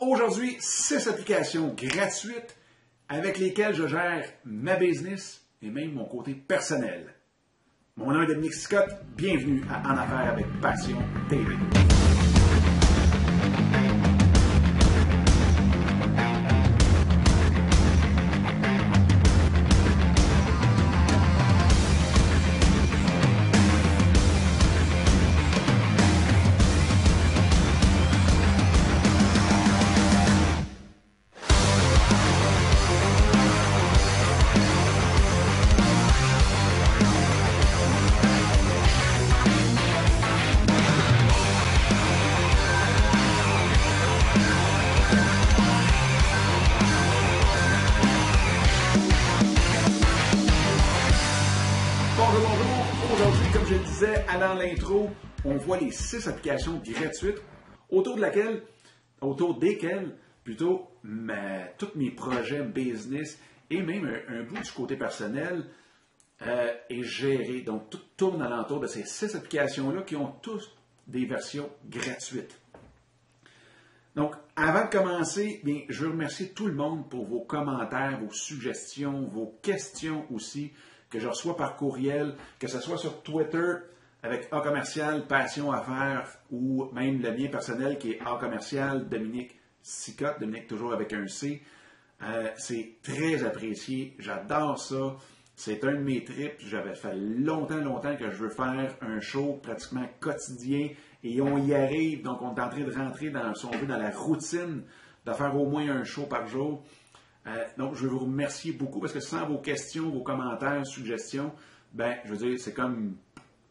Aujourd'hui, six applications gratuites avec lesquelles je gère ma business et même mon côté personnel. Mon nom est Dominique Scott. Bienvenue à En Affaires avec Passion TV. Disais avant l'intro, on voit les six applications gratuites autour de laquelle, autour desquelles, plutôt, tous mes projets business et même un, un bout du côté personnel euh, est géré. Donc, tout tourne alentour de ces six applications-là qui ont tous des versions gratuites. Donc, avant de commencer, bien, je veux remercier tout le monde pour vos commentaires, vos suggestions, vos questions aussi, que je reçois par courriel, que ce soit sur Twitter avec A commercial, Passion Affaires, ou même le mien personnel qui est A commercial, Dominique Sicotte, Dominique toujours avec un C. Euh, c'est très apprécié, j'adore ça. C'est un de mes trips. J'avais fait longtemps, longtemps que je veux faire un show pratiquement quotidien et on y arrive. Donc, on est en train de rentrer dans, dans la routine de faire au moins un show par jour. Euh, donc, je veux vous remercier beaucoup parce que sans vos questions, vos commentaires, suggestions, ben, je veux dire, c'est comme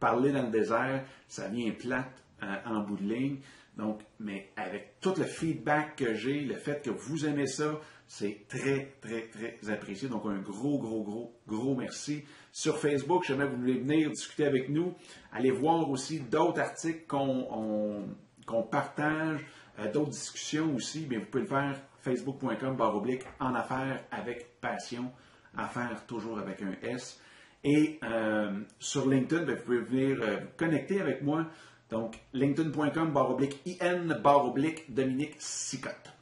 parler dans le désert, ça vient plate euh, en bout de ligne. Donc, mais avec tout le feedback que j'ai, le fait que vous aimez ça, c'est très, très, très apprécié. Donc, un gros, gros, gros, gros merci. Sur Facebook, si jamais vous voulez venir discuter avec nous, allez voir aussi d'autres articles qu'on on- qu'on partage, d'autres discussions aussi. Bien, vous pouvez le faire facebook.com barre oblique en affaires avec passion, affaires toujours avec un S. Et euh, sur LinkedIn, ben, vous pouvez venir euh, vous connecter avec moi. Donc, linkedin.com barre oblique IN barre oblique Dominique Sicotte.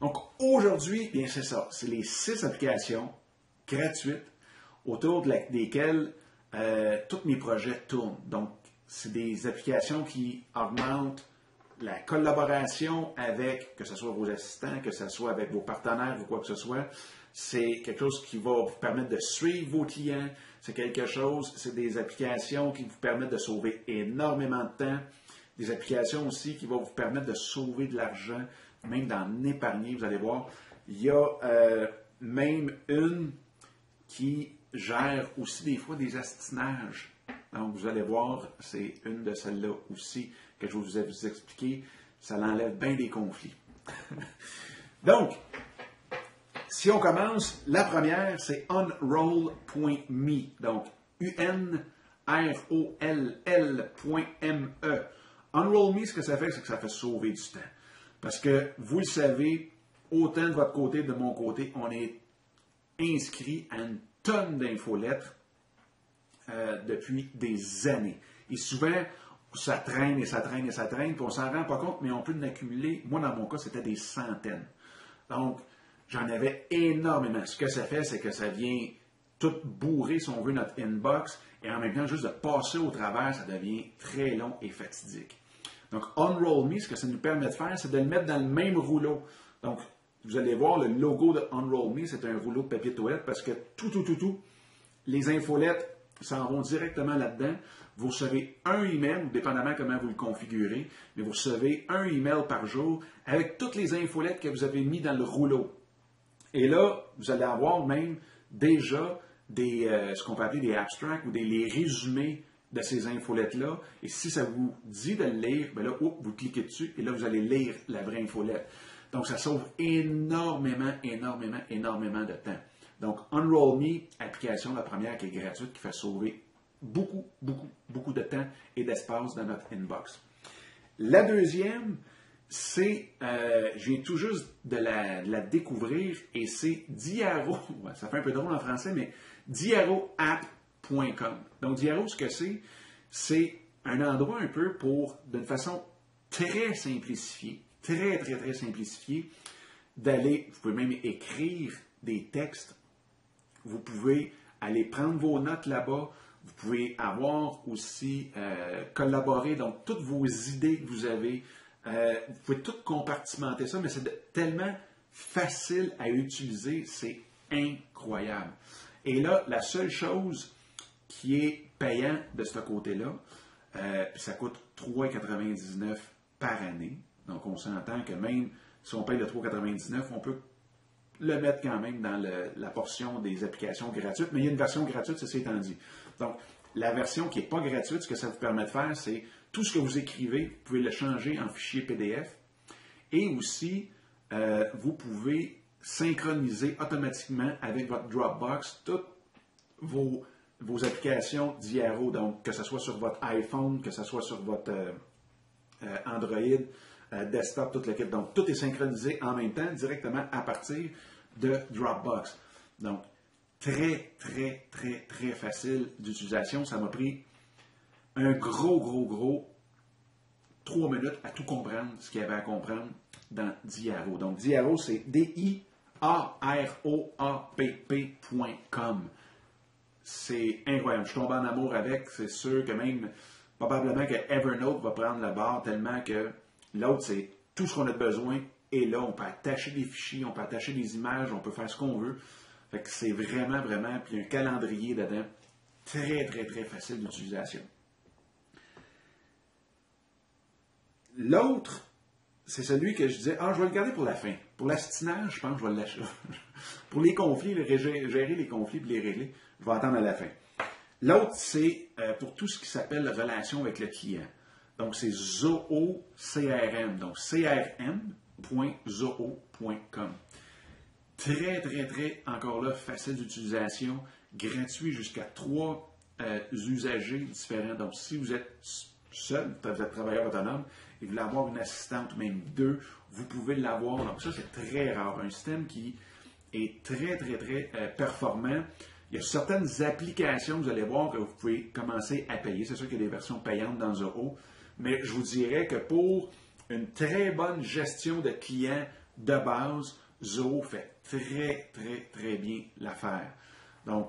Donc, aujourd'hui, bien, c'est ça. C'est les six applications gratuites autour desquelles euh, tous mes projets tournent. Donc, c'est des applications qui augmentent la collaboration avec, que ce soit vos assistants, que ce soit avec vos partenaires ou quoi que ce soit. C'est quelque chose qui va vous permettre de suivre vos clients. C'est quelque chose, c'est des applications qui vous permettent de sauver énormément de temps. Des applications aussi qui vont vous permettre de sauver de l'argent, même d'en épargner. Vous allez voir, il y a euh, même une qui gère aussi des fois des astinages. Donc, vous allez voir, c'est une de celles-là aussi que je vous ai vous expliqué. Ça l'enlève bien des conflits. Donc, si on commence, la première, c'est unroll.me. Donc, U-N-R-O-L-L.me. Unroll.me, ce que ça fait, c'est que ça fait sauver du temps. Parce que, vous le savez, autant de votre côté de mon côté, on est inscrit à une tonne d'infolettres euh, depuis des années. Et souvent, ça traîne et ça traîne et ça traîne, puis on s'en rend pas compte, mais on peut en accumuler. Moi, dans mon cas, c'était des centaines. Donc, j'en avais énormément. Ce que ça fait, c'est que ça vient tout bourrer, si on veut, notre inbox, et en même temps, juste de passer au travers, ça devient très long et fatidique. Donc, Unroll Me, ce que ça nous permet de faire, c'est de le mettre dans le même rouleau. Donc, vous allez voir, le logo de Unroll Me, c'est un rouleau de papier toilette parce que tout, tout, tout, tout, les infolettes s'en vont directement là-dedans. Vous recevez un email, dépendamment comment vous le configurez, mais vous recevez un email par jour avec toutes les infolettes que vous avez mis dans le rouleau. Et là, vous allez avoir même déjà des, euh, ce qu'on peut appeler des abstracts ou des les résumés de ces infolettes-là. Et si ça vous dit de le lire, ben là, vous cliquez dessus et là, vous allez lire la vraie infolette. Donc, ça sauve énormément, énormément, énormément de temps. Donc, Unroll Me, application, la première qui est gratuite, qui fait sauver beaucoup, beaucoup, beaucoup de temps et d'espace dans notre inbox. La deuxième, c'est, euh, je viens tout juste de la, de la découvrir et c'est Diaro, ça fait un peu drôle en français, mais diaroapp.com. Donc, Diaro, ce que c'est, c'est un endroit un peu pour, d'une façon très simplifiée, très, très, très simplifié d'aller, vous pouvez même écrire des textes, vous pouvez aller prendre vos notes là-bas, vous pouvez avoir aussi euh, collaboré, donc toutes vos idées que vous avez, euh, vous pouvez tout compartimenter ça, mais c'est tellement facile à utiliser, c'est incroyable. Et là, la seule chose qui est payant de ce côté-là, euh, ça coûte 3,99 par année. Donc, on s'entend que même si on paye le 3,99, on peut le mettre quand même dans la portion des applications gratuites, mais il y a une version gratuite, ceci étant dit. Donc, la version qui n'est pas gratuite, ce que ça vous permet de faire, c'est tout ce que vous écrivez, vous pouvez le changer en fichier PDF. Et aussi, euh, vous pouvez synchroniser automatiquement avec votre Dropbox toutes vos, applications d'IRO, donc que ce soit sur votre iPhone, que ce soit sur votre euh, euh, Android, desktop, toute l'équipe. Donc, tout est synchronisé en même temps directement à partir de Dropbox. Donc, très, très, très, très facile d'utilisation. Ça m'a pris un gros, gros, gros trois minutes à tout comprendre ce qu'il y avait à comprendre dans Diaro. Donc, Diaro, c'est D-I-A-R-O-A-P-P.com. C'est incroyable. Je tombe en amour avec. C'est sûr que même, probablement que Evernote va prendre la barre tellement que l'autre, c'est tout ce qu'on a besoin. Et là, on peut attacher des fichiers, on peut attacher des images, on peut faire ce qu'on veut. Fait que c'est vraiment, vraiment, puis un calendrier dedans, très, très, très facile d'utilisation. L'autre, c'est celui que je disais, ah, je vais le garder pour la fin. Pour l'astinage, je pense que je vais l'acheter. pour les conflits, gérer les conflits et les régler, je vais attendre à la fin. L'autre, c'est euh, pour tout ce qui s'appelle relation avec le client. Donc, c'est Zoho CRM. Donc, crm.zoho.com. Très, très, très, encore là, facile d'utilisation, gratuit jusqu'à trois euh, usagers différents. Donc, si vous êtes seul, vous êtes travailleur autonome, et vous voulez avoir une assistante, même deux, vous pouvez l'avoir. Donc, ça, c'est très rare. Un système qui est très, très, très euh, performant. Il y a certaines applications, vous allez voir, que vous pouvez commencer à payer. C'est sûr qu'il y a des versions payantes dans Zoho, mais je vous dirais que pour une très bonne gestion de clients de base, Zoho fait très, très, très bien l'affaire. Donc,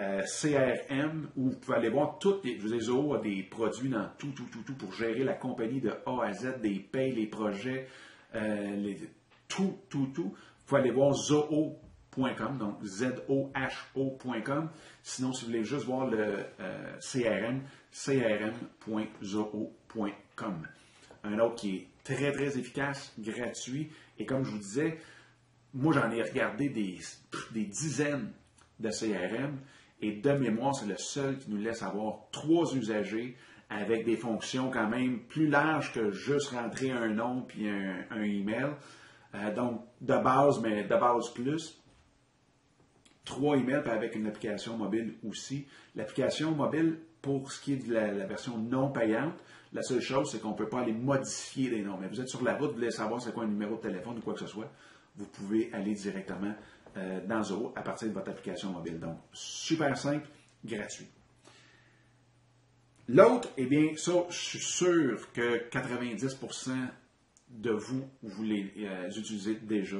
euh, CRM, où vous pouvez aller voir toutes les. Vous Zoho a des produits dans tout, tout, tout, tout pour gérer la compagnie de A à Z, des payes, les projets, euh, tout, tout, tout. Vous pouvez aller voir zoho.com, donc Z-O-H-O.com. Sinon, si vous voulez juste voir le euh, CRM, crm.zoho.com. Un autre qui est très, très efficace, gratuit. Et comme je vous disais, moi, j'en ai regardé des, des dizaines de CRM et de mémoire, c'est le seul qui nous laisse avoir trois usagers avec des fonctions quand même plus larges que juste rentrer un nom puis un, email. Euh, donc, de base, mais de base plus. Trois emails avec une application mobile aussi. L'application mobile, pour ce qui est de la version non payante, la seule chose, c'est qu'on ne peut pas aller modifier les noms. Mais vous êtes sur la route, vous voulez savoir c'est quoi un numéro de téléphone ou quoi que ce soit vous pouvez aller directement euh, dans Zoho à partir de votre application mobile. Donc, super simple, gratuit. L'autre, eh bien, ça, je suis sûr que 90% de vous, vous les euh, utilisez déjà.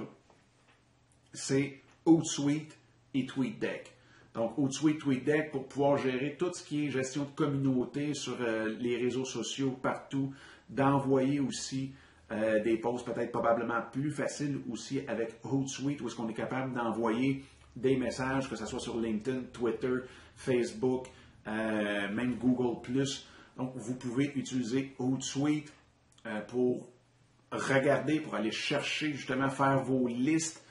C'est Hootsuite et TweetDeck. Donc, Hootsuite, TweetDeck pour pouvoir gérer tout ce qui est gestion de communauté sur euh, les réseaux sociaux partout, d'envoyer aussi euh, des posts peut-être probablement plus faciles aussi avec Hootsuite, où est-ce qu'on est capable d'envoyer des messages, que ce soit sur LinkedIn, Twitter, Facebook, euh, même Google ⁇ Donc, vous pouvez utiliser Hootsuite pour regarder, pour aller chercher, justement, faire vos listes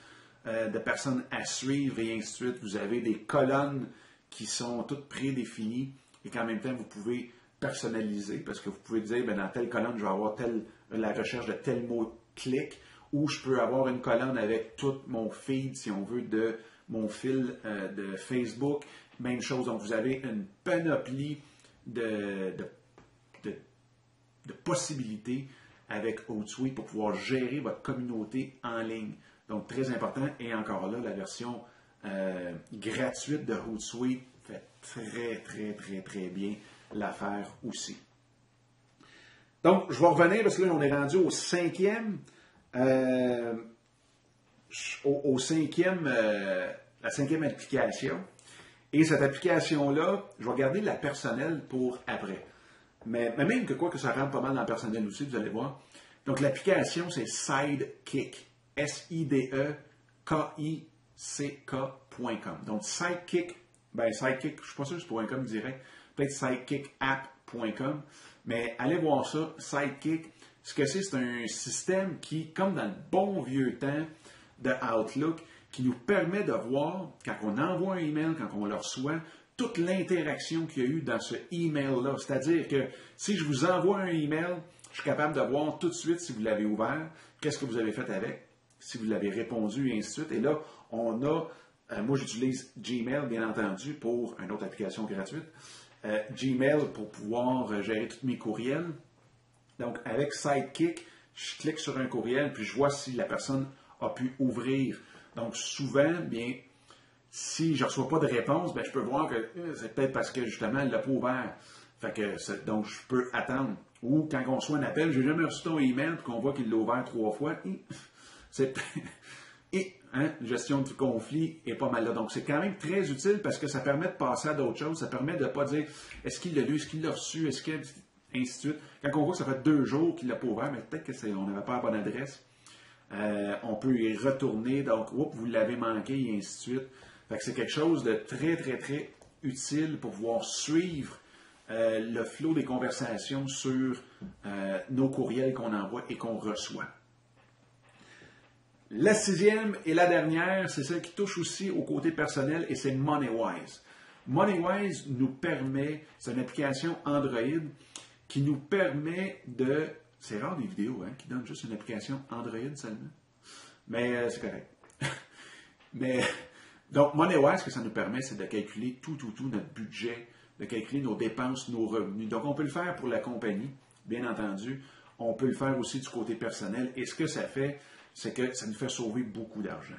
de personnes à suivre et ainsi de suite. Vous avez des colonnes qui sont toutes prédéfinies et qu'en même temps, vous pouvez personnaliser parce que vous pouvez dire, ben, dans telle colonne, je vais avoir telle la recherche de tel mot-clic, ou je peux avoir une colonne avec tout mon feed, si on veut, de mon fil euh, de Facebook. Même chose, donc vous avez une panoplie de, de, possibilités avec Hootsuite pour pouvoir gérer votre communauté en ligne. Donc, très important. Et encore là, la version euh, gratuite de Hootsuite fait très, très, très, très bien l'affaire aussi. Donc, je vais revenir parce que là, on est rendu au cinquième. euh, au, cinquième, euh, la cinquième application. Et cette application-là, je vais garder la personnelle pour après. Mais, même que quoi que ça rentre pas mal dans le personnel aussi, vous allez voir. Donc l'application, c'est Sidekick. S-I-D-E-K-I-C-K.com. Donc Sidekick, ben Sidekick, je ne suis pas sûr que c'est pour com direct, peut-être sidekickapp.com. Mais allez voir ça, Sidekick. Ce que c'est, c'est un système qui, comme dans le bon vieux temps de Outlook, qui nous permet de voir, quand on envoie un email, quand on le reçoit, toute l'interaction qu'il y a eu dans ce email-là. C'est-à-dire que si je vous envoie un email, je suis capable de voir tout de suite si vous l'avez ouvert, qu'est-ce que vous avez fait avec, si vous l'avez répondu, et ainsi de suite. Et là, on a, euh, moi j'utilise Gmail, bien entendu, pour une autre application gratuite. Euh, Gmail pour pouvoir euh, gérer tous mes courriels. Donc, avec Sidekick, je clique sur un courriel, puis je vois si la personne a pu ouvrir. Donc, souvent, bien, si je ne reçois pas de réponse, ben, je peux voir que c'est peut-être parce que justement, elle ne l'a pas ouvert. Fait que, donc, je peux attendre. Ou quand on reçoit un appel, je n'ai jamais reçu ton email, puis qu'on voit qu'il l'a ouvert trois fois. C'est et hein, gestion du conflit est pas mal là. Donc, c'est quand même très utile parce que ça permet de passer à d'autres choses. Ça permet de ne pas dire est-ce qu'il l'a lu, est-ce qu'il l'a reçu, est-ce que. ainsi de suite. Quand on voit que ça fait deux jours qu'il l'a pas ouvert, mais peut-être qu'on n'avait pas la bonne adresse. Euh, on peut y retourner, donc, oups, vous l'avez manqué, et ainsi de suite. Fait que c'est quelque chose de très, très, très utile pour pouvoir suivre euh, le flot des conversations sur euh, nos courriels qu'on envoie et qu'on reçoit. La sixième et la dernière, c'est celle qui touche aussi au côté personnel et c'est MoneyWise. MoneyWise nous permet, c'est une application Android qui nous permet de c'est rare des vidéos hein, qui donnent juste une application Android seulement. Mais euh, c'est correct. Mais donc, MoneyWise, ce que ça nous permet, c'est de calculer tout, tout, tout notre budget, de calculer nos dépenses, nos revenus. Donc, on peut le faire pour la compagnie, bien entendu. On peut le faire aussi du côté personnel. Et ce que ça fait, c'est que ça nous fait sauver beaucoup d'argent.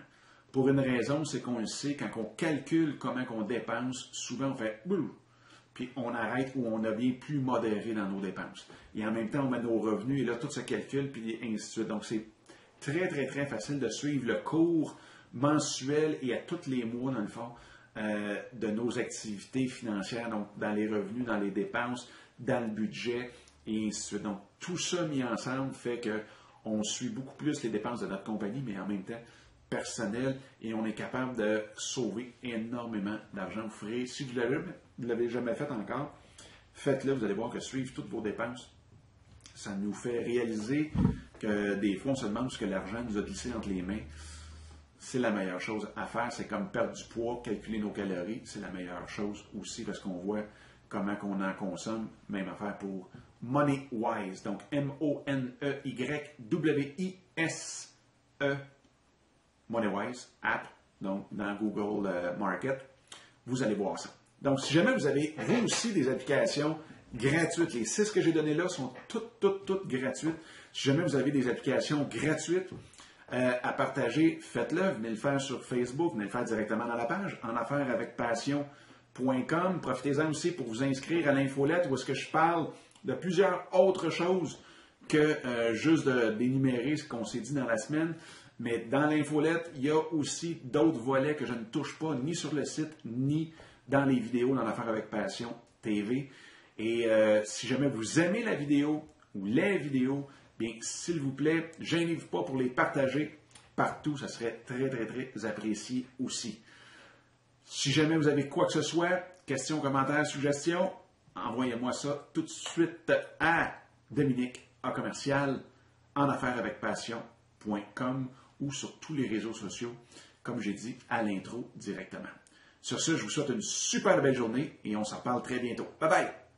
Pour une raison, c'est qu'on le sait, quand on calcule comment on dépense, souvent on fait puis on arrête ou on devient plus modéré dans nos dépenses. Et en même temps, on met nos revenus et là, tout se calcule, puis ainsi de suite. Donc, c'est très, très, très facile de suivre le cours mensuel et à tous les mois, dans le fond, euh, de nos activités financières, donc dans les revenus, dans les dépenses, dans le budget et ainsi de suite. Donc, tout ça mis ensemble fait qu'on suit beaucoup plus les dépenses de notre compagnie, mais en même temps, personnel et on est capable de sauver énormément d'argent. Vous ferez, si vous ne l'avez jamais fait encore, faites-le, vous allez voir que suivre toutes vos dépenses, ça nous fait réaliser que des fois on se demande ce que l'argent nous a glissé entre les mains. C'est la meilleure chose à faire, c'est comme perdre du poids, calculer nos calories, c'est la meilleure chose aussi parce qu'on voit comment on en consomme. Même affaire pour MoneyWise, donc M-O-N-E-Y-W-I-S-E MoneyWise app, donc dans Google euh, Market. Vous allez voir ça. Donc, si jamais vous avez, vous aussi, des applications gratuites, les six que j'ai données là sont toutes, toutes, toutes gratuites. Si jamais vous avez des applications gratuites euh, à partager, faites-le. Venez le faire sur Facebook, venez le faire directement dans la page, en affaires avec passion.com. Profitez-en aussi pour vous inscrire à l'infolette où est-ce que je parle de plusieurs autres choses que euh, juste d'énumérer ce qu'on s'est dit dans la semaine. Mais dans l'infolette, il y a aussi d'autres volets que je ne touche pas ni sur le site, ni dans les vidéos dans l'affaire avec passion TV. Et euh, si jamais vous aimez la vidéo ou les vidéos, bien, s'il vous plaît, gênez-vous pas pour les partager partout. Ça serait très, très, très apprécié aussi. Si jamais vous avez quoi que ce soit, questions, commentaires, suggestions, envoyez-moi ça tout de suite à Dominique à commercial en affaires avec passion.com ou sur tous les réseaux sociaux, comme j'ai dit à l'intro directement. Sur ce, je vous souhaite une super belle journée et on s'en parle très bientôt. Bye bye!